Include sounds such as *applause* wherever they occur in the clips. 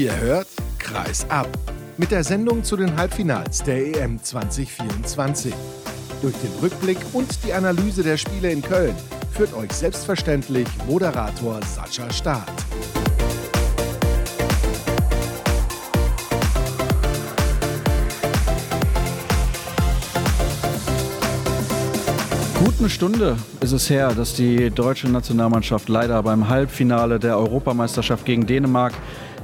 Ihr hört Kreis ab mit der Sendung zu den Halbfinals der EM 2024. Durch den Rückblick und die Analyse der Spiele in Köln führt euch selbstverständlich Moderator Sascha Staat. Gut eine Stunde ist es her, dass die deutsche Nationalmannschaft leider beim Halbfinale der Europameisterschaft gegen Dänemark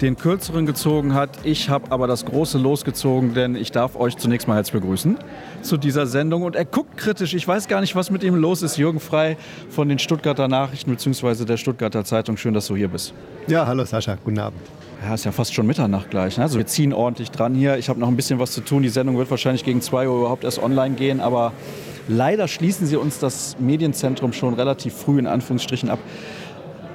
den kürzeren gezogen hat. Ich habe aber das große losgezogen, denn ich darf euch zunächst mal herzlich begrüßen zu dieser Sendung. Und er guckt kritisch. Ich weiß gar nicht, was mit ihm los ist. Jürgen Frei von den Stuttgarter Nachrichten bzw. der Stuttgarter Zeitung. Schön, dass du hier bist. Ja, hallo Sascha, guten Abend. Ja, ist ja fast schon Mitternacht gleich. Ne? Also wir ziehen ordentlich dran hier. Ich habe noch ein bisschen was zu tun. Die Sendung wird wahrscheinlich gegen 2 Uhr überhaupt erst online gehen, aber Leider schließen sie uns das Medienzentrum schon relativ früh in Anführungsstrichen ab.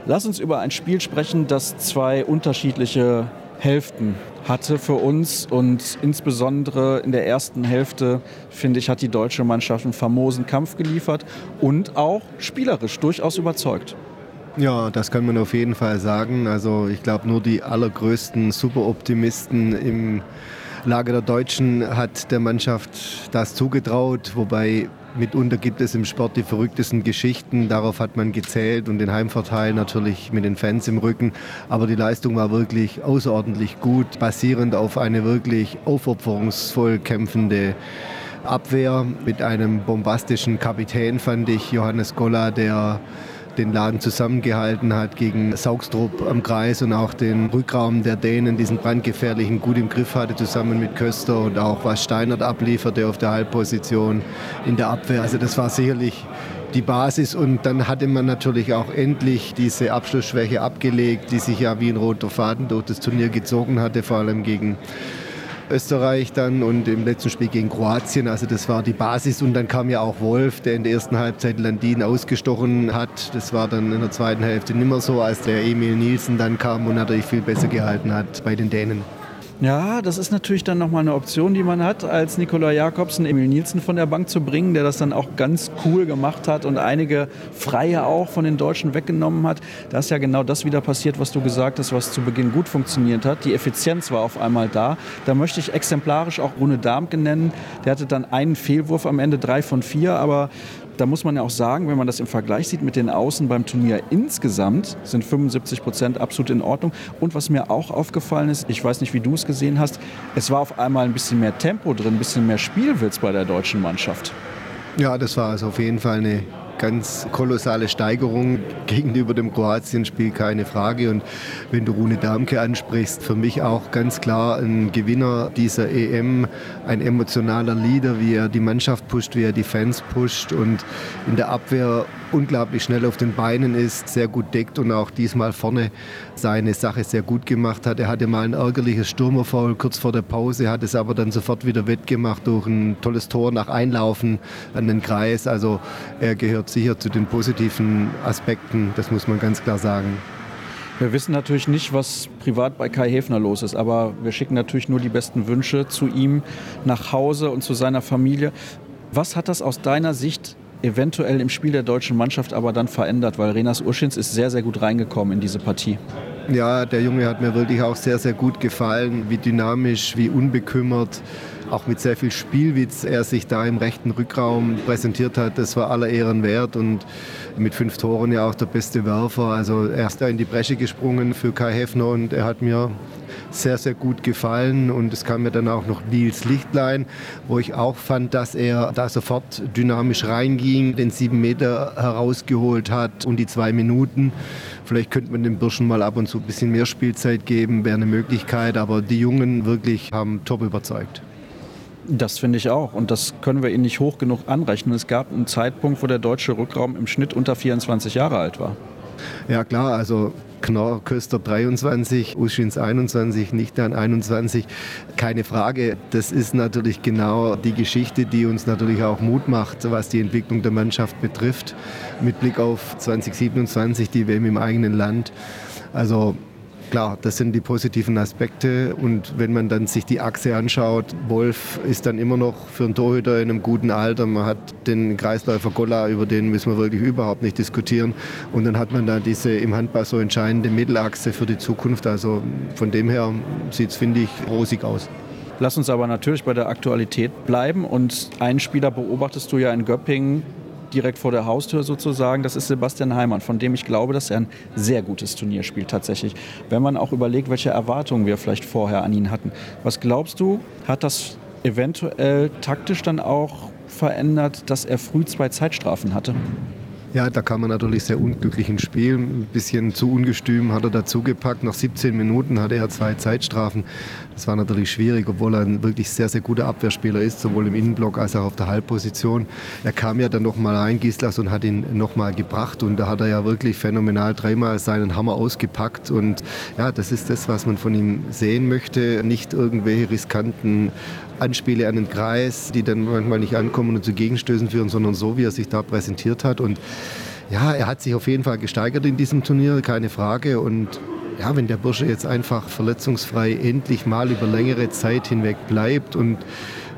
Lass uns über ein Spiel sprechen, das zwei unterschiedliche Hälften hatte für uns und insbesondere in der ersten Hälfte, finde ich, hat die deutsche Mannschaft einen famosen Kampf geliefert und auch spielerisch durchaus überzeugt. Ja, das kann man auf jeden Fall sagen. Also ich glaube, nur die allergrößten Superoptimisten im Lager der Deutschen hat der Mannschaft das zugetraut, wobei Mitunter gibt es im Sport die verrücktesten Geschichten. Darauf hat man gezählt und den Heimvorteil natürlich mit den Fans im Rücken. Aber die Leistung war wirklich außerordentlich gut, basierend auf eine wirklich aufopferungsvoll kämpfende Abwehr mit einem bombastischen Kapitän, fand ich, Johannes Golla, der den Laden zusammengehalten hat gegen Saugstrup am Kreis und auch den Rückraum der Dänen, diesen brandgefährlichen, gut im Griff hatte, zusammen mit Köster und auch was Steinert ablieferte auf der Halbposition in der Abwehr. Also das war sicherlich die Basis und dann hatte man natürlich auch endlich diese Abschlussschwäche abgelegt, die sich ja wie ein roter Faden durch das Turnier gezogen hatte, vor allem gegen Österreich dann und im letzten Spiel gegen Kroatien. Also das war die Basis und dann kam ja auch Wolf, der in der ersten Halbzeit Landin ausgestochen hat. Das war dann in der zweiten Hälfte nicht mehr so, als der Emil Nielsen dann kam und natürlich viel besser gehalten hat bei den Dänen. Ja, das ist natürlich dann nochmal eine Option, die man hat, als Nikola Jakobsen Emil Nielsen von der Bank zu bringen, der das dann auch ganz cool gemacht hat und einige Freie auch von den Deutschen weggenommen hat. Da ist ja genau das wieder passiert, was du gesagt hast, was zu Beginn gut funktioniert hat. Die Effizienz war auf einmal da. Da möchte ich exemplarisch auch Rune Darmke nennen. Der hatte dann einen Fehlwurf am Ende, drei von vier, aber da muss man ja auch sagen, wenn man das im Vergleich sieht mit den Außen beim Turnier insgesamt, sind 75 Prozent absolut in Ordnung. Und was mir auch aufgefallen ist, ich weiß nicht, wie du es gesehen hast, es war auf einmal ein bisschen mehr Tempo drin, ein bisschen mehr Spielwitz bei der deutschen Mannschaft. Ja, das war also auf jeden Fall eine ganz kolossale Steigerung gegenüber dem Kroatien-Spiel, keine Frage. Und wenn du Rune Darmke ansprichst, für mich auch ganz klar ein Gewinner dieser EM, ein emotionaler Leader, wie er die Mannschaft pusht, wie er die Fans pusht und in der Abwehr unglaublich schnell auf den Beinen ist, sehr gut deckt und auch diesmal vorne seine Sache sehr gut gemacht hat. Er hatte mal ein ärgerliches Stürmerfoul kurz vor der Pause, hat es aber dann sofort wieder wettgemacht durch ein tolles Tor nach Einlaufen an den Kreis. Also er gehört sicher zu den positiven Aspekten, das muss man ganz klar sagen. Wir wissen natürlich nicht, was privat bei Kai Häfner los ist, aber wir schicken natürlich nur die besten Wünsche zu ihm nach Hause und zu seiner Familie. Was hat das aus deiner Sicht eventuell im Spiel der deutschen Mannschaft aber dann verändert, weil Renas Urschins ist sehr, sehr gut reingekommen in diese Partie. Ja, der Junge hat mir wirklich auch sehr, sehr gut gefallen, wie dynamisch, wie unbekümmert, auch mit sehr viel Spielwitz er sich da im rechten Rückraum präsentiert hat. Das war aller Ehren wert und mit fünf Toren ja auch der beste Werfer. Also er ist da in die Bresche gesprungen für Kai Heffner und er hat mir sehr, sehr gut gefallen. Und es kam mir dann auch noch Nils Lichtlein, wo ich auch fand, dass er da sofort dynamisch reinging, den sieben Meter herausgeholt hat und die zwei Minuten. Vielleicht könnte man den Burschen mal ab und zu ein bisschen mehr Spielzeit geben, wäre eine Möglichkeit. Aber die Jungen wirklich haben top überzeugt. Das finde ich auch. Und das können wir Ihnen nicht hoch genug anrechnen. Es gab einen Zeitpunkt, wo der deutsche Rückraum im Schnitt unter 24 Jahre alt war. Ja klar, also Knorr Köster 23, Uschins 21, nicht dann 21. Keine Frage, das ist natürlich genau die Geschichte, die uns natürlich auch Mut macht, was die Entwicklung der Mannschaft betrifft, mit Blick auf 2027, die WM im eigenen Land. Also klar, das sind die positiven Aspekte. Und wenn man dann sich die Achse anschaut, Wolf ist dann immer noch für einen Torhüter in einem guten Alter. Man hat den Kreisläufer Golla, über den müssen wir wirklich überhaupt nicht diskutieren. Und dann hat man da diese im Handball so entscheidende Mittelachse für die Zukunft. Also von dem her sieht es, finde ich, rosig aus. Lass uns aber natürlich bei der Aktualität bleiben. Und einen Spieler beobachtest du ja in Göppingen, direkt vor der Haustür sozusagen. Das ist Sebastian Heimann, von dem ich glaube, dass er ein sehr gutes Turnier spielt tatsächlich. Wenn man auch überlegt, welche Erwartungen wir vielleicht vorher an ihn hatten. Was glaubst du, hat das eventuell taktisch dann auch verändert, dass er früh zwei Zeitstrafen hatte? Ja, da kam er natürlich sehr unglücklich ins Spiel. Ein bisschen zu ungestüm hat er dazugepackt. Nach 17 Minuten hatte er zwei Zeitstrafen. Das war natürlich schwierig, obwohl er ein wirklich sehr, sehr guter Abwehrspieler ist, sowohl im Innenblock als auch auf der Halbposition. Er kam ja dann nochmal rein, Gislas, und hat ihn nochmal gebracht. Und da hat er ja wirklich phänomenal dreimal seinen Hammer ausgepackt. Und ja, das ist das, was man von ihm sehen möchte. Nicht irgendwelche riskanten Anspiele an den Kreis, die dann manchmal nicht ankommen und zu Gegenstößen führen, sondern so, wie er sich da präsentiert hat. Und ja, er hat sich auf jeden Fall gesteigert in diesem Turnier, keine Frage. Und ja, wenn der Bursche jetzt einfach verletzungsfrei endlich mal über längere Zeit hinweg bleibt und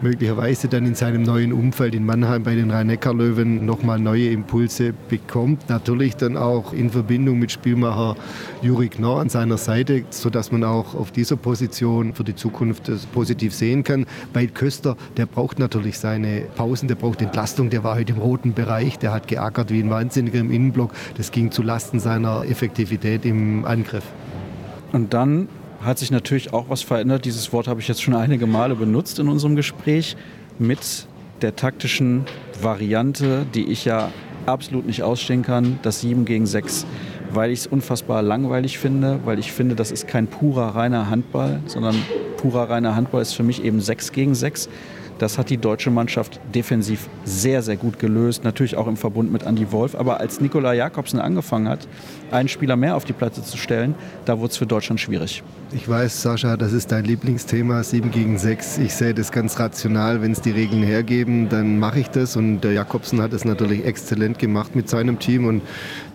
möglicherweise dann in seinem neuen Umfeld in Mannheim bei den Rhein-Neckar-Löwen nochmal neue Impulse bekommt. Natürlich dann auch in Verbindung mit Spielmacher Juri Knorr an seiner Seite, sodass man auch auf dieser Position für die Zukunft das positiv sehen kann. Bei Köster, der braucht natürlich seine Pausen, der braucht Entlastung, der war heute im roten Bereich, der hat geackert wie ein Wahnsinniger im Innenblock. Das ging zu Lasten seiner Effektivität im Angriff. Und dann hat sich natürlich auch was verändert. Dieses Wort habe ich jetzt schon einige Male benutzt in unserem Gespräch mit der taktischen Variante, die ich ja absolut nicht ausstehen kann, das 7 gegen 6, weil ich es unfassbar langweilig finde, weil ich finde, das ist kein purer reiner Handball, sondern purer reiner Handball ist für mich eben 6 gegen 6. Das hat die deutsche Mannschaft defensiv sehr, sehr gut gelöst. Natürlich auch im Verbund mit Andy Wolf. Aber als Nikola Jakobsen angefangen hat, einen Spieler mehr auf die Platte zu stellen, da wurde es für Deutschland schwierig. Ich weiß, Sascha, das ist dein Lieblingsthema, 7 gegen 6. Ich sehe das ganz rational. Wenn es die Regeln hergeben, dann mache ich das. Und der Jakobsen hat es natürlich exzellent gemacht mit seinem Team. Und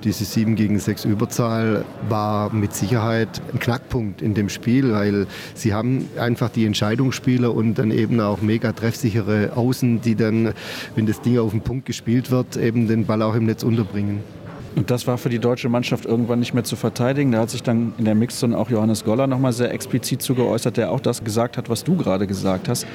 diese 7 gegen 6 Überzahl war mit Sicherheit ein Knackpunkt in dem Spiel, weil sie haben einfach die Entscheidungsspieler und dann eben auch mega treffsichere Außen, die dann, wenn das Ding auf den Punkt gespielt wird, eben den Ball auch im Netz unterbringen. Und das war für die deutsche Mannschaft irgendwann nicht mehr zu verteidigen. Da hat sich dann in der Mixzone auch Johannes Goller nochmal sehr explizit zu geäußert, der auch das gesagt hat, was du gerade gesagt hast.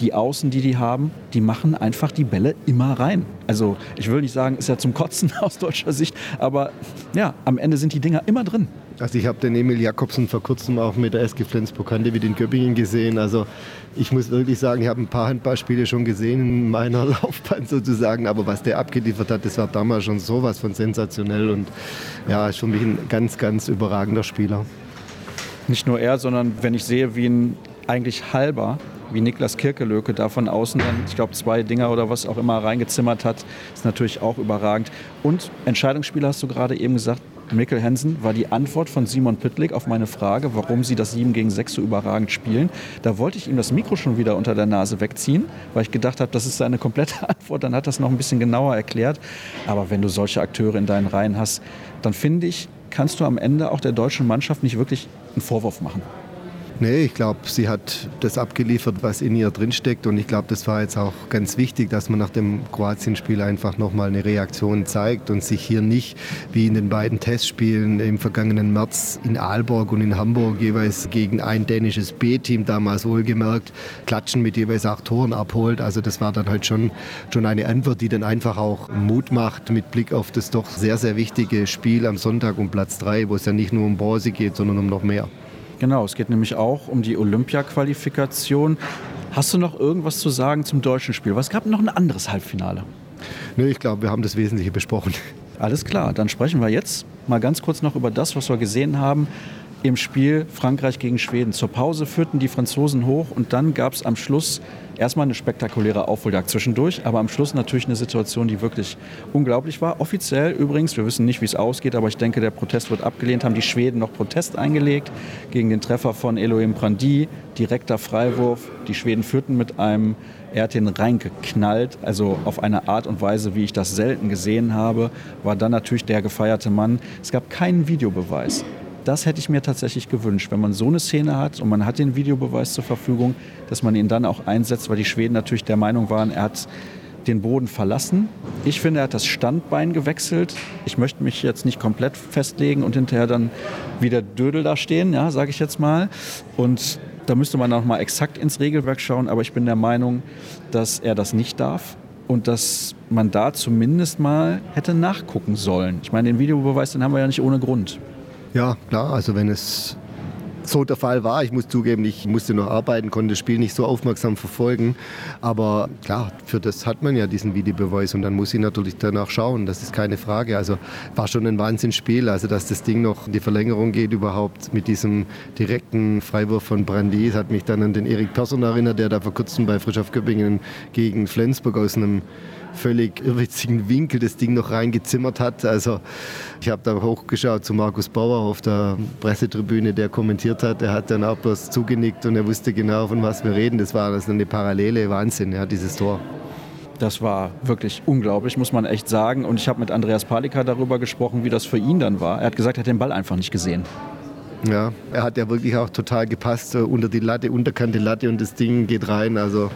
Die Außen, die die haben, die machen einfach die Bälle immer rein. Also ich will nicht sagen, ist ja zum Kotzen *laughs* aus deutscher Sicht, aber ja, am Ende sind die Dinger immer drin. Also ich habe den Emil Jakobsen vor kurzem auch mit der SG Flensburg Handewitt in Göppingen gesehen. Also ich muss wirklich sagen, ich habe ein paar Handballspiele schon gesehen in meiner *laughs* Laufbahn sozusagen. Aber was der abgeliefert hat, das war damals schon sowas von sensationell. Und ja, ist für mich ein ganz, ganz überragender Spieler. Nicht nur er, sondern wenn ich sehe, wie ein eigentlich halber wie Niklas Kirkelöke da von außen dann, ich glaube, zwei Dinger oder was auch immer reingezimmert hat, ist natürlich auch überragend. Und Entscheidungsspieler hast du gerade eben gesagt, Mikkel Hansen war die Antwort von Simon Püttlik auf meine Frage, warum sie das 7 gegen 6 so überragend spielen. Da wollte ich ihm das Mikro schon wieder unter der Nase wegziehen, weil ich gedacht habe, das ist seine komplette *laughs* Antwort. Dann hat das noch ein bisschen genauer erklärt. Aber wenn du solche Akteure in deinen Reihen hast, dann finde ich, kannst du am Ende auch der deutschen Mannschaft nicht wirklich einen Vorwurf machen. Nee, ich glaube, sie hat das abgeliefert, was in ihr drinsteckt. Und ich glaube, das war jetzt auch ganz wichtig, dass man nach dem Kroatien-Spiel einfach nochmal eine Reaktion zeigt und sich hier nicht wie in den beiden Testspielen im vergangenen März in Aalborg und in Hamburg jeweils gegen ein dänisches B-Team damals wohlgemerkt klatschen mit jeweils acht Toren abholt. Also das war dann halt schon, schon eine Antwort, die dann einfach auch Mut macht mit Blick auf das doch sehr, sehr wichtige Spiel am Sonntag um Platz drei, wo es ja nicht nur um Bronze geht, sondern um noch mehr. Genau, es geht nämlich auch um die Olympia-Qualifikation. Hast du noch irgendwas zu sagen zum deutschen Spiel? Was gab noch ein anderes Halbfinale? Nö, ich glaube, wir haben das Wesentliche besprochen. Alles klar, dann sprechen wir jetzt mal ganz kurz noch über das, was wir gesehen haben im Spiel Frankreich gegen Schweden. Zur Pause führten die Franzosen hoch und dann gab es am Schluss erstmal eine spektakuläre Aufholjagd zwischendurch, aber am Schluss natürlich eine Situation, die wirklich unglaublich war. Offiziell übrigens, wir wissen nicht, wie es ausgeht, aber ich denke, der Protest wird abgelehnt, haben die Schweden noch Protest eingelegt gegen den Treffer von Elohim Prandi, direkter Freiwurf. Die Schweden führten mit einem er hat den reingeknallt, also auf eine Art und Weise, wie ich das selten gesehen habe, war dann natürlich der gefeierte Mann. Es gab keinen Videobeweis. Das hätte ich mir tatsächlich gewünscht, wenn man so eine Szene hat und man hat den Videobeweis zur Verfügung, dass man ihn dann auch einsetzt, weil die Schweden natürlich der Meinung waren, er hat den Boden verlassen. Ich finde, er hat das Standbein gewechselt. Ich möchte mich jetzt nicht komplett festlegen und hinterher dann wieder Dödel da stehen, ja, sage ich jetzt mal. Und da müsste man auch mal exakt ins Regelwerk schauen, aber ich bin der Meinung, dass er das nicht darf und dass man da zumindest mal hätte nachgucken sollen. Ich meine, den Videobeweis, den haben wir ja nicht ohne Grund. Ja, klar, also wenn es so der Fall war. Ich muss zugeben, ich musste noch arbeiten, konnte das Spiel nicht so aufmerksam verfolgen. Aber klar, für das hat man ja diesen Videobeweis und dann muss ich natürlich danach schauen. Das ist keine Frage. Also war schon ein Wahnsinnsspiel. Also dass das Ding noch in die Verlängerung geht überhaupt mit diesem direkten Freiwurf von Brandy. Hat mich dann an den Erik Persson erinnert, der da vor kurzem bei Frisch auf Göppingen gegen Flensburg aus einem völlig irrwitzigen Winkel das Ding noch reingezimmert hat. Also ich habe da hochgeschaut zu Markus Bauer auf der Pressetribüne, der kommentiert hat. Er hat dann auch bloß zugenickt und er wusste genau, von was wir reden. Das war das eine Parallele, Wahnsinn, ja, dieses Tor. Das war wirklich unglaublich, muss man echt sagen. Und ich habe mit Andreas Palika darüber gesprochen, wie das für ihn dann war. Er hat gesagt, er hat den Ball einfach nicht gesehen. Ja, er hat ja wirklich auch total gepasst unter die Latte, unterkante Latte und das Ding geht rein. Also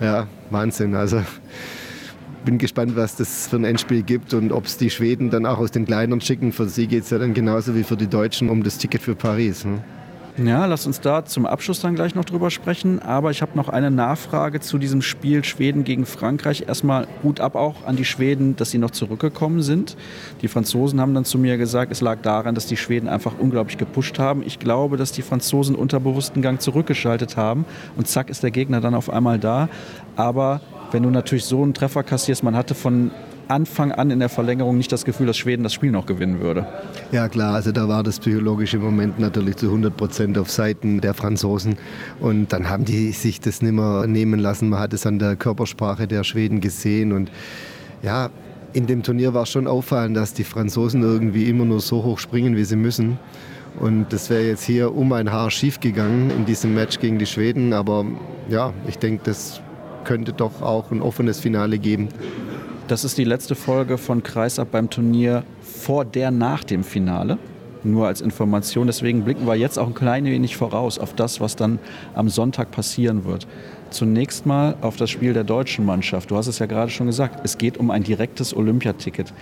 ja, Wahnsinn. Also bin gespannt, was das für ein Endspiel gibt und ob es die Schweden dann auch aus den kleineren schicken. Für sie geht es ja dann genauso wie für die Deutschen um das Ticket für Paris. Ne? Ja, lass uns da zum Abschluss dann gleich noch drüber sprechen. Aber ich habe noch eine Nachfrage zu diesem Spiel Schweden gegen Frankreich. Erstmal gut ab auch an die Schweden, dass sie noch zurückgekommen sind. Die Franzosen haben dann zu mir gesagt, es lag daran, dass die Schweden einfach unglaublich gepusht haben. Ich glaube, dass die Franzosen unter bewussten Gang zurückgeschaltet haben und zack ist der Gegner dann auf einmal da. Aber wenn du natürlich so einen Treffer kassierst, man hatte von Anfang an in der Verlängerung nicht das Gefühl, dass Schweden das Spiel noch gewinnen würde. Ja klar, also da war das psychologische Moment natürlich zu 100 Prozent auf Seiten der Franzosen und dann haben die sich das nicht mehr nehmen lassen. Man hat es an der Körpersprache der Schweden gesehen und ja, in dem Turnier war schon auffallend, dass die Franzosen irgendwie immer nur so hoch springen, wie sie müssen. Und das wäre jetzt hier um ein Haar schief gegangen in diesem Match gegen die Schweden. Aber ja, ich denke, das könnte doch auch ein offenes Finale geben. Das ist die letzte Folge von Kreisab beim Turnier vor der nach dem Finale. Nur als Information. Deswegen blicken wir jetzt auch ein klein wenig voraus auf das, was dann am Sonntag passieren wird. Zunächst mal auf das Spiel der deutschen Mannschaft. Du hast es ja gerade schon gesagt, es geht um ein direktes Olympiaticket.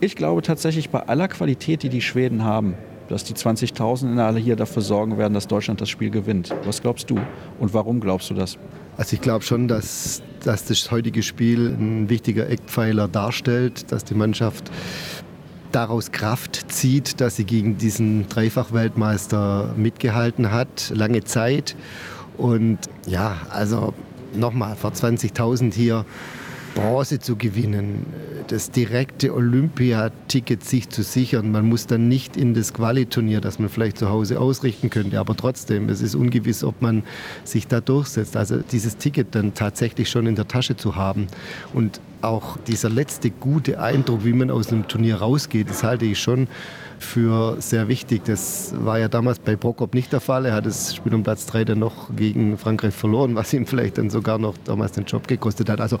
Ich glaube tatsächlich bei aller Qualität, die die Schweden haben, dass die 20.000 in alle hier dafür sorgen werden, dass Deutschland das Spiel gewinnt. Was glaubst du und warum glaubst du das? Also ich glaube schon, dass, dass das heutige Spiel ein wichtiger Eckpfeiler darstellt, dass die Mannschaft daraus Kraft zieht, dass sie gegen diesen Dreifach-Weltmeister mitgehalten hat, lange Zeit. Und ja, also nochmal, vor 20.000 hier Bronze zu gewinnen, das direkte Olympiaticket sich zu sichern. Man muss dann nicht in das Qualiturnier, das man vielleicht zu Hause ausrichten könnte, aber trotzdem, es ist ungewiss, ob man sich da durchsetzt. Also dieses Ticket dann tatsächlich schon in der Tasche zu haben und auch dieser letzte gute Eindruck, wie man aus einem Turnier rausgeht, das halte ich schon für sehr wichtig. Das war ja damals bei Prokop nicht der Fall. Er hat das Spiel um Platz 3 dann noch gegen Frankreich verloren, was ihm vielleicht dann sogar noch damals den Job gekostet hat. Also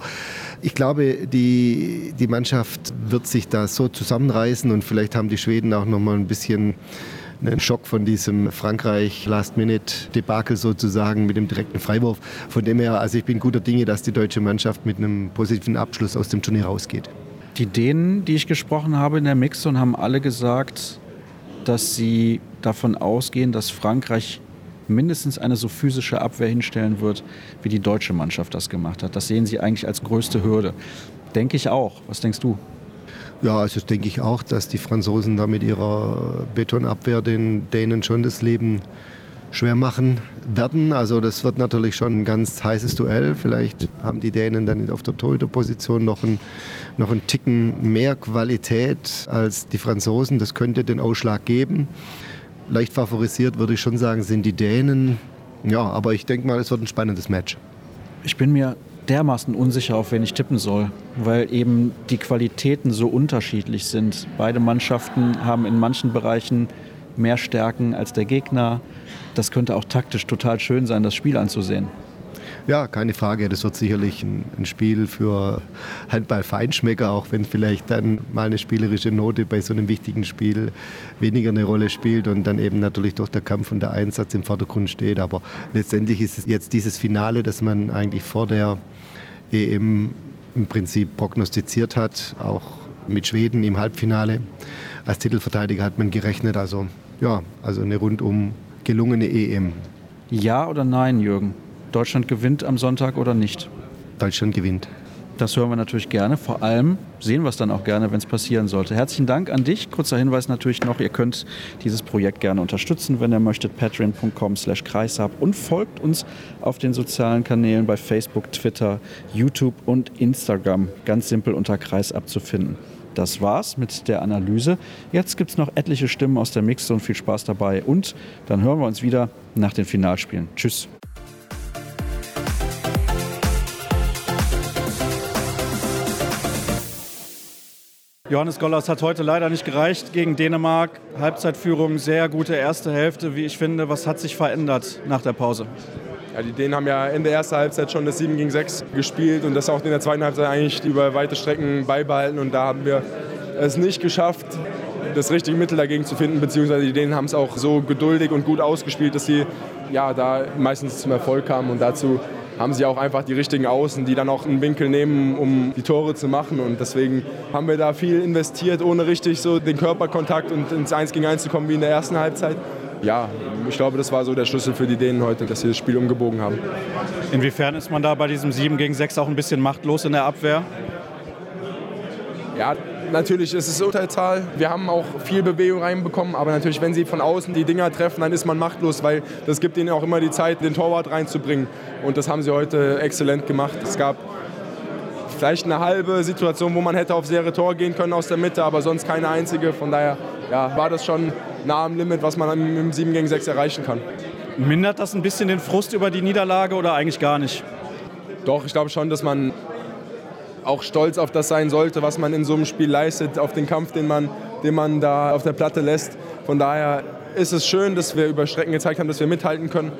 ich glaube, die, die Mannschaft wird sich da so zusammenreißen und vielleicht haben die Schweden auch noch mal ein bisschen einen Schock von diesem Frankreich Last-Minute-Debakel sozusagen mit dem direkten Freiwurf. Von dem her, also ich bin guter Dinge, dass die deutsche Mannschaft mit einem positiven Abschluss aus dem Turnier rausgeht. Die Dänen, die ich gesprochen habe in der Mixzone, haben alle gesagt, dass sie davon ausgehen, dass Frankreich mindestens eine so physische Abwehr hinstellen wird, wie die deutsche Mannschaft das gemacht hat. Das sehen sie eigentlich als größte Hürde. Denke ich auch. Was denkst du? Ja, also denke ich auch, dass die Franzosen da mit ihrer Betonabwehr den Dänen schon das Leben schwer machen werden. Also das wird natürlich schon ein ganz heißes Duell. Vielleicht haben die Dänen dann auf der Torhüterposition noch einen, noch einen Ticken mehr Qualität als die Franzosen. Das könnte den Ausschlag geben. Leicht favorisiert würde ich schon sagen, sind die Dänen. Ja, aber ich denke mal, es wird ein spannendes Match. Ich bin mir dermaßen unsicher, auf wen ich tippen soll, weil eben die Qualitäten so unterschiedlich sind. Beide Mannschaften haben in manchen Bereichen mehr Stärken als der Gegner das könnte auch taktisch total schön sein, das Spiel anzusehen. Ja, keine Frage. Das wird sicherlich ein, ein Spiel für Handball-Feinschmecker, auch wenn vielleicht dann mal eine spielerische Note bei so einem wichtigen Spiel weniger eine Rolle spielt und dann eben natürlich durch der Kampf und der Einsatz im Vordergrund steht. Aber letztendlich ist es jetzt dieses Finale, das man eigentlich vor der EM im Prinzip prognostiziert hat, auch mit Schweden im Halbfinale. Als Titelverteidiger hat man gerechnet. Also ja, also eine rundum gelungene EM. Ja oder nein, Jürgen? Deutschland gewinnt am Sonntag oder nicht? Deutschland gewinnt. Das hören wir natürlich gerne. Vor allem sehen wir es dann auch gerne, wenn es passieren sollte. Herzlichen Dank an dich. Kurzer Hinweis natürlich noch, ihr könnt dieses Projekt gerne unterstützen, wenn ihr möchtet. patreon.com slash kreishab und folgt uns auf den sozialen Kanälen bei Facebook, Twitter, YouTube und Instagram. Ganz simpel unter Kreisab zu finden. Das war's mit der Analyse. Jetzt gibt es noch etliche Stimmen aus der Mixzone. Viel Spaß dabei und dann hören wir uns wieder nach den Finalspielen. Tschüss. Johannes Gollers hat heute leider nicht gereicht gegen Dänemark. Halbzeitführung, sehr gute erste Hälfte, wie ich finde. Was hat sich verändert nach der Pause? Ja, die Dänen haben ja in der ersten Halbzeit schon das 7 gegen 6 gespielt und das auch in der zweiten Halbzeit eigentlich über weite Strecken beibehalten. Und da haben wir es nicht geschafft, das richtige Mittel dagegen zu finden, beziehungsweise die Dänen haben es auch so geduldig und gut ausgespielt, dass sie ja, da meistens zum Erfolg kamen. Und dazu haben sie auch einfach die richtigen Außen, die dann auch einen Winkel nehmen, um die Tore zu machen. Und deswegen haben wir da viel investiert, ohne richtig so den Körperkontakt und ins 1 gegen 1 zu kommen wie in der ersten Halbzeit. Ja, ich glaube, das war so der Schlüssel für die Dänen heute, dass sie das Spiel umgebogen haben. Inwiefern ist man da bei diesem 7 gegen 6 auch ein bisschen machtlos in der Abwehr? Ja, natürlich ist es Unterzahl. Wir haben auch viel Bewegung reinbekommen, aber natürlich, wenn sie von außen die Dinger treffen, dann ist man machtlos, weil das gibt ihnen auch immer die Zeit, den Torwart reinzubringen. Und das haben sie heute exzellent gemacht. Es gab vielleicht eine halbe Situation, wo man hätte auf sehr Tor gehen können aus der Mitte, aber sonst keine einzige. Von daher ja, war das schon nah am Limit, was man im 7 gegen 6 erreichen kann. Mindert das ein bisschen den Frust über die Niederlage oder eigentlich gar nicht? Doch, ich glaube schon, dass man auch stolz auf das sein sollte, was man in so einem Spiel leistet, auf den Kampf, den man, den man da auf der Platte lässt. Von daher ist es schön, dass wir über Strecken gezeigt haben, dass wir mithalten können.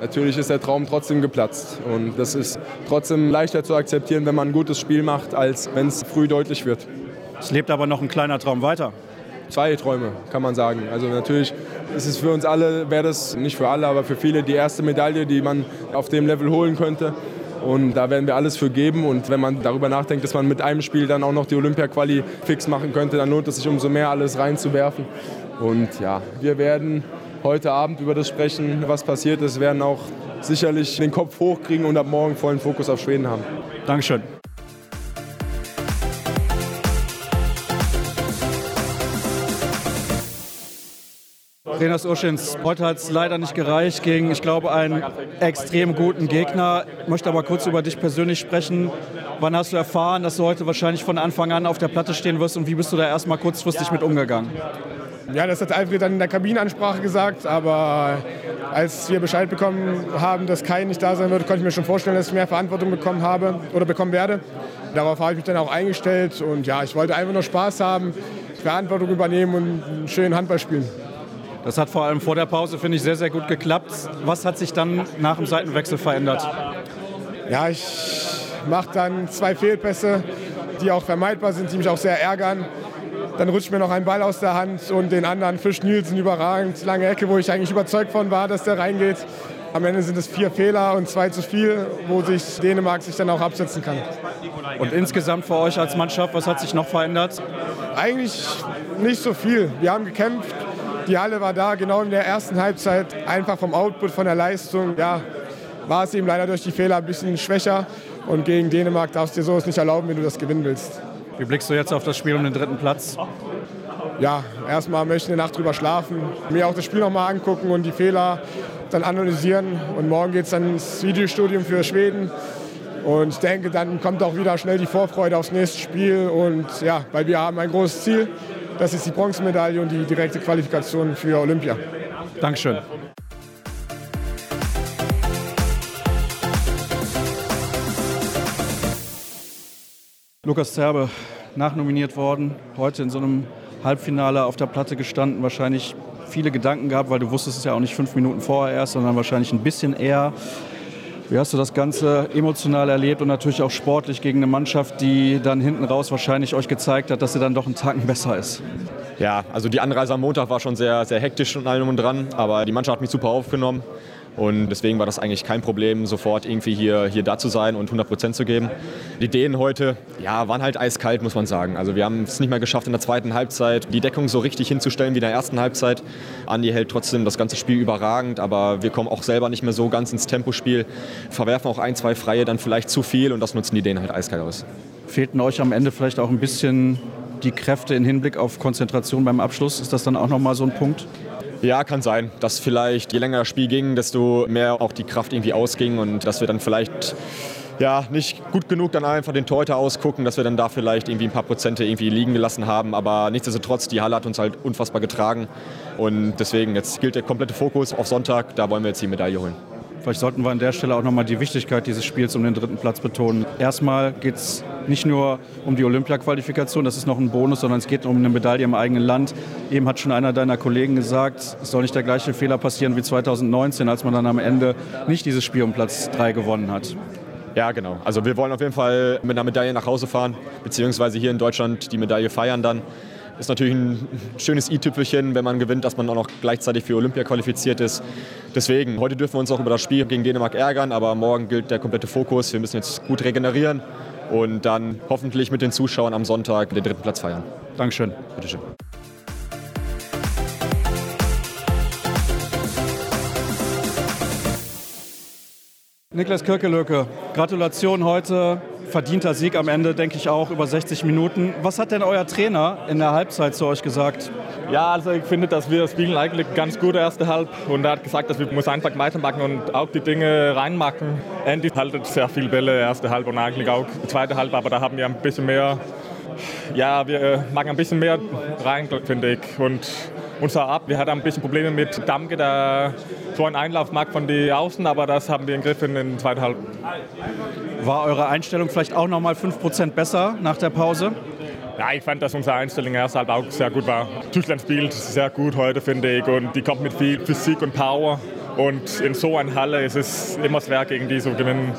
Natürlich ist der Traum trotzdem geplatzt und das ist trotzdem leichter zu akzeptieren, wenn man ein gutes Spiel macht, als wenn es früh deutlich wird. Es lebt aber noch ein kleiner Traum weiter. Zwei Träume, kann man sagen. Also natürlich ist es für uns alle, wäre das nicht für alle, aber für viele die erste Medaille, die man auf dem Level holen könnte. Und da werden wir alles für geben. Und wenn man darüber nachdenkt, dass man mit einem Spiel dann auch noch die Olympia-Quali fix machen könnte, dann lohnt es sich umso mehr, alles reinzuwerfen. Und ja, wir werden heute Abend über das sprechen, was passiert ist, werden auch sicherlich den Kopf hochkriegen und ab morgen vollen Fokus auf Schweden haben. Dankeschön. Renas Uschins, heute hat es leider nicht gereicht gegen, ich glaube, einen extrem guten Gegner. Ich möchte aber kurz über dich persönlich sprechen. Wann hast du erfahren, dass du heute wahrscheinlich von Anfang an auf der Platte stehen wirst und wie bist du da erstmal kurzfristig mit umgegangen? Ja, das hat Alfred dann in der Kabinenansprache gesagt, aber als wir Bescheid bekommen haben, dass Kai nicht da sein wird, konnte ich mir schon vorstellen, dass ich mehr Verantwortung bekommen habe oder bekommen werde. Darauf habe ich mich dann auch eingestellt und ja, ich wollte einfach nur Spaß haben, Verantwortung übernehmen und einen schönen Handball spielen. Das hat vor allem vor der Pause, finde ich, sehr, sehr gut geklappt. Was hat sich dann nach dem Seitenwechsel verändert? Ja, ich mache dann zwei Fehlpässe, die auch vermeidbar sind, die mich auch sehr ärgern. Dann rutscht mir noch ein Ball aus der Hand und den anderen Fisch Nielsen überragend. Lange Ecke, wo ich eigentlich überzeugt von war, dass der reingeht. Am Ende sind es vier Fehler und zwei zu viel, wo sich Dänemark sich dann auch absetzen kann. Und insgesamt für euch als Mannschaft, was hat sich noch verändert? Eigentlich nicht so viel. Wir haben gekämpft, die Halle war da, genau in der ersten Halbzeit, einfach vom Output, von der Leistung. Ja, war es eben leider durch die Fehler ein bisschen schwächer. Und gegen Dänemark darfst du dir sowas nicht erlauben, wenn du das gewinnen willst. Wie blickst du jetzt auf das Spiel um den dritten Platz? Ja, erstmal möchte ich eine Nacht drüber schlafen, mir auch das Spiel nochmal angucken und die Fehler dann analysieren. Und morgen geht es dann ins Videostudium für Schweden. Und ich denke, dann kommt auch wieder schnell die Vorfreude aufs nächste Spiel. Und ja, weil wir haben ein großes Ziel. Das ist die Bronzemedaille und die direkte Qualifikation für Olympia. Dankeschön. Lukas Zerbe, nachnominiert worden, heute in so einem Halbfinale auf der Platte gestanden, wahrscheinlich viele Gedanken gehabt, weil du wusstest es ja auch nicht fünf Minuten vorher erst, sondern wahrscheinlich ein bisschen eher. Wie hast du das Ganze emotional erlebt und natürlich auch sportlich gegen eine Mannschaft, die dann hinten raus wahrscheinlich euch gezeigt hat, dass sie dann doch einen Tacken besser ist? Ja, also die Anreise am Montag war schon sehr, sehr hektisch und allem und dran, aber die Mannschaft hat mich super aufgenommen. Und deswegen war das eigentlich kein Problem, sofort irgendwie hier, hier da zu sein und 100 Prozent zu geben. Die Ideen heute ja, waren halt eiskalt, muss man sagen. Also wir haben es nicht mehr geschafft, in der zweiten Halbzeit die Deckung so richtig hinzustellen wie in der ersten Halbzeit. Andi hält trotzdem das ganze Spiel überragend, aber wir kommen auch selber nicht mehr so ganz ins Tempospiel, verwerfen auch ein, zwei Freie dann vielleicht zu viel und das nutzen die Ideen halt eiskalt aus. Fehlten euch am Ende vielleicht auch ein bisschen die Kräfte im Hinblick auf Konzentration beim Abschluss? Ist das dann auch nochmal so ein Punkt? Ja, kann sein, dass vielleicht je länger das Spiel ging, desto mehr auch die Kraft irgendwie ausging und dass wir dann vielleicht ja, nicht gut genug dann einfach den Torhüter ausgucken, dass wir dann da vielleicht irgendwie ein paar Prozente irgendwie liegen gelassen haben. Aber nichtsdestotrotz, die Halle hat uns halt unfassbar getragen. Und deswegen, jetzt gilt der komplette Fokus auf Sonntag. Da wollen wir jetzt die Medaille holen. Vielleicht sollten wir an der Stelle auch nochmal die Wichtigkeit dieses Spiels um den dritten Platz betonen. Erstmal geht es nicht nur um die Olympia-Qualifikation, das ist noch ein Bonus, sondern es geht um eine Medaille im eigenen Land. Eben hat schon einer deiner Kollegen gesagt, es soll nicht der gleiche Fehler passieren wie 2019, als man dann am Ende nicht dieses Spiel um Platz 3 gewonnen hat. Ja, genau. Also wir wollen auf jeden Fall mit einer Medaille nach Hause fahren, beziehungsweise hier in Deutschland die Medaille feiern dann. Ist natürlich ein schönes i-Tüpfelchen, wenn man gewinnt, dass man auch noch gleichzeitig für Olympia qualifiziert ist. Deswegen, heute dürfen wir uns auch über das Spiel gegen Dänemark ärgern, aber morgen gilt der komplette Fokus. Wir müssen jetzt gut regenerieren und dann hoffentlich mit den Zuschauern am Sonntag den dritten Platz feiern. Dankeschön. Bitteschön. Niklas Kirkelöke, Gratulation heute verdienter Sieg am Ende, denke ich auch, über 60 Minuten. Was hat denn euer Trainer in der Halbzeit zu euch gesagt? Ja, also ich finde, dass wir spielen eigentlich ganz gut erste Halb und er hat gesagt, dass wir muss einfach weitermachen und auch die Dinge reinmachen. Andy haltet sehr viel Bälle erste Halb und eigentlich auch zweite Halb, aber da haben wir ein bisschen mehr, ja, wir machen ein bisschen mehr rein, finde ich. Und unser Ab, wir hatten ein bisschen Probleme mit Damke, der so einen Einlauf mag von den Außen, aber das haben wir im Griff in den zweiten Halb. War eure Einstellung vielleicht auch noch mal 5% besser nach der Pause? Ja, ich fand, dass unsere Einstellung erst halt auch sehr gut war. Tyskland spielt sehr gut heute, finde ich, und die kommt mit viel Physik und Power. Und in so einer Halle ist es immer schwer, gegen die zu gewinnen.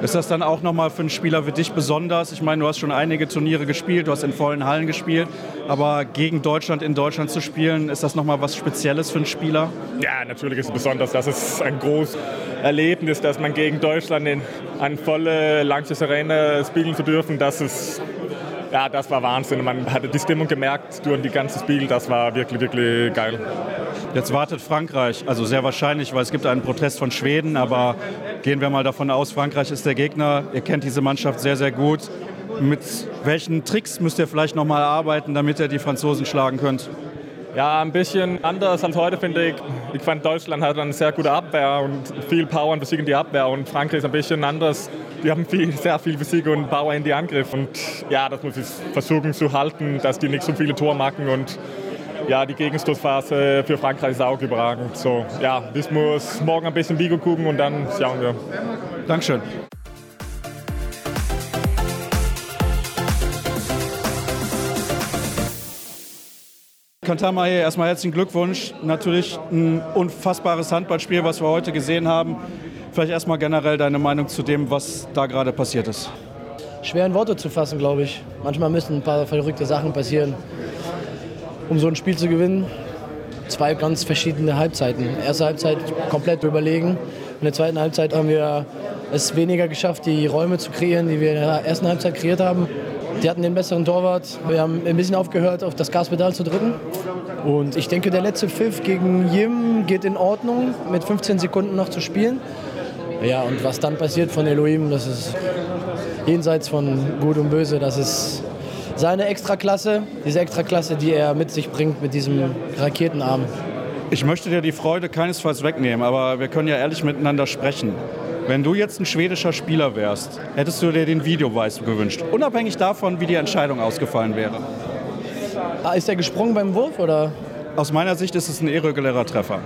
Ist das dann auch nochmal für einen Spieler wie dich besonders? Ich meine, du hast schon einige Turniere gespielt, du hast in vollen Hallen gespielt, aber gegen Deutschland in Deutschland zu spielen, ist das nochmal was Spezielles für einen Spieler? Ja, natürlich ist es besonders. Das ist ein großes Erlebnis, dass man gegen Deutschland in eine volle Lanxess Arena spielen zu dürfen. Das ist ja, das war Wahnsinn. Man hatte die Stimmung gemerkt durch die ganze Spiel. Das war wirklich, wirklich geil. Jetzt wartet Frankreich, also sehr wahrscheinlich, weil es gibt einen Protest von Schweden, aber gehen wir mal davon aus, Frankreich ist der Gegner. Ihr kennt diese Mannschaft sehr, sehr gut. Mit welchen Tricks müsst ihr vielleicht noch mal arbeiten, damit ihr die Franzosen schlagen könnt? Ja, ein bisschen anders als heute, finde ich. Ich fand, Deutschland hat eine sehr gute Abwehr und viel Power und in die Abwehr. Und Frankreich ist ein bisschen anders. Die haben viel, sehr viel Physik und Power in die Angriff. Und ja, das muss ich versuchen zu halten, dass die nicht so viele Tore machen. Und ja, die Gegenstoßphase für Frankreich ist auch überragend. So, ja, ich muss morgen ein bisschen Vigo gucken und dann schauen wir. Dankeschön. Kantamahe, erstmal herzlichen Glückwunsch. Natürlich ein unfassbares Handballspiel, was wir heute gesehen haben. Vielleicht erstmal generell deine Meinung zu dem, was da gerade passiert ist. Schwer in Worte zu fassen, glaube ich. Manchmal müssen ein paar verrückte Sachen passieren, um so ein Spiel zu gewinnen. Zwei ganz verschiedene Halbzeiten. Erste Halbzeit komplett überlegen. In der zweiten Halbzeit haben wir es weniger geschafft, die Räume zu kreieren, die wir in der ersten Halbzeit kreiert haben. Die hatten den besseren Torwart. Wir haben ein bisschen aufgehört, auf das Gaspedal zu drücken. Und ich denke, der letzte Pfiff gegen Jim geht in Ordnung, mit 15 Sekunden noch zu spielen. Ja, und was dann passiert von Elohim, das ist jenseits von Gut und Böse. Das ist seine Extraklasse, diese Extraklasse, die er mit sich bringt mit diesem Raketenarm. Ich möchte dir die Freude keinesfalls wegnehmen, aber wir können ja ehrlich miteinander sprechen. Wenn du jetzt ein schwedischer Spieler wärst, hättest du dir den Videobeweis gewünscht, unabhängig davon, wie die Entscheidung ausgefallen wäre. Ah, ist er gesprungen beim Wurf oder? Aus meiner Sicht ist es ein irregulärer Treffer.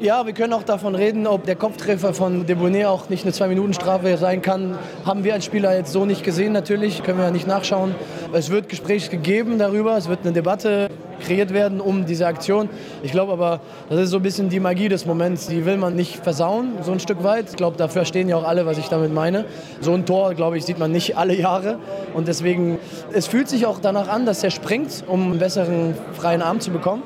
Ja, wir können auch davon reden, ob der Kopftreffer von Debonet auch nicht eine Zwei-Minuten-Strafe sein kann. Haben wir als Spieler jetzt so nicht gesehen, natürlich, können wir nicht nachschauen. Es wird Gespräch gegeben darüber, es wird eine Debatte kreiert werden um diese Aktion. Ich glaube aber, das ist so ein bisschen die Magie des Moments. Die will man nicht versauen, so ein Stück weit. Ich glaube, dafür verstehen ja auch alle, was ich damit meine. So ein Tor, glaube ich, sieht man nicht alle Jahre. Und deswegen, es fühlt sich auch danach an, dass er springt, um einen besseren freien Arm zu bekommen.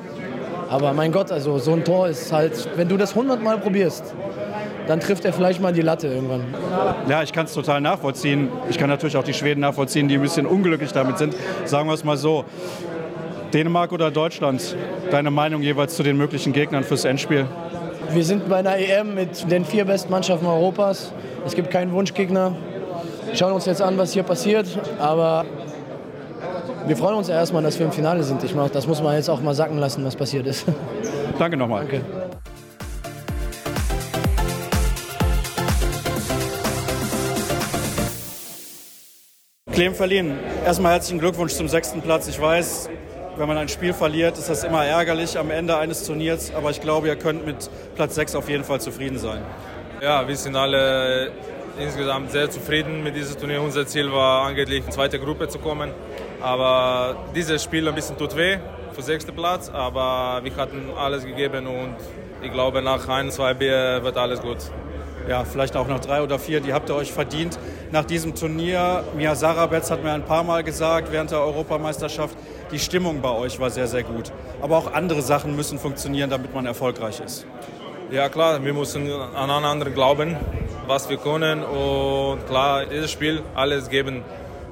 Aber mein Gott, also so ein Tor ist halt, wenn du das 100 Mal probierst, dann trifft er vielleicht mal die Latte irgendwann. Ja, ich kann es total nachvollziehen. Ich kann natürlich auch die Schweden nachvollziehen, die ein bisschen unglücklich damit sind. Sagen wir es mal so. Dänemark oder Deutschland? Deine Meinung jeweils zu den möglichen Gegnern fürs Endspiel? Wir sind bei einer EM mit den vier besten Mannschaften Europas. Es gibt keinen Wunschgegner. Wir schauen uns jetzt an, was hier passiert. Aber wir freuen uns erstmal, dass wir im Finale sind. Ich meine, das muss man jetzt auch mal sacken lassen, was passiert ist. Danke nochmal. Danke. Clem Verlien, erstmal herzlichen Glückwunsch zum sechsten Platz. Ich weiß, wenn man ein Spiel verliert, ist das immer ärgerlich am Ende eines Turniers. Aber ich glaube, ihr könnt mit Platz 6 auf jeden Fall zufrieden sein. Ja, wir sind alle insgesamt sehr zufrieden mit diesem Turnier. Unser Ziel war eigentlich in die zweite Gruppe zu kommen. Aber dieses Spiel ein bisschen tut weh für sechsten Platz. Aber wir hatten alles gegeben und ich glaube, nach ein, zwei Bier wird alles gut. Ja, vielleicht auch nach drei oder vier, die habt ihr euch verdient. Nach diesem Turnier, Mia Sarabetz hat mir ein paar Mal gesagt während der Europameisterschaft, die Stimmung bei euch war sehr, sehr gut. Aber auch andere Sachen müssen funktionieren, damit man erfolgreich ist. Ja klar, wir müssen an anderen glauben, was wir können und klar, dieses Spiel alles geben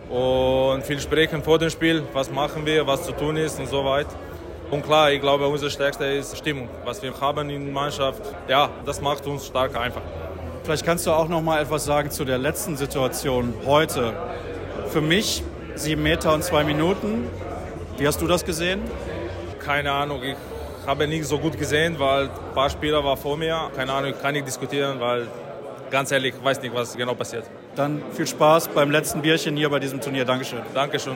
und viel sprechen vor dem Spiel, was machen wir, was zu tun ist und so weiter. Und klar, ich glaube, unser Stärkste ist Stimmung, was wir haben in der Mannschaft. Ja, das macht uns stark einfach. Vielleicht kannst du auch noch mal etwas sagen zu der letzten Situation heute. Für mich sieben Meter und zwei Minuten. Wie hast du das gesehen? Keine Ahnung, ich habe nicht so gut gesehen, weil ein paar Spieler waren vor mir. Keine Ahnung, kann ich diskutieren, weil ganz ehrlich, ich weiß nicht, was genau passiert. Dann viel Spaß beim letzten Bierchen hier bei diesem Turnier. Dankeschön. Dankeschön.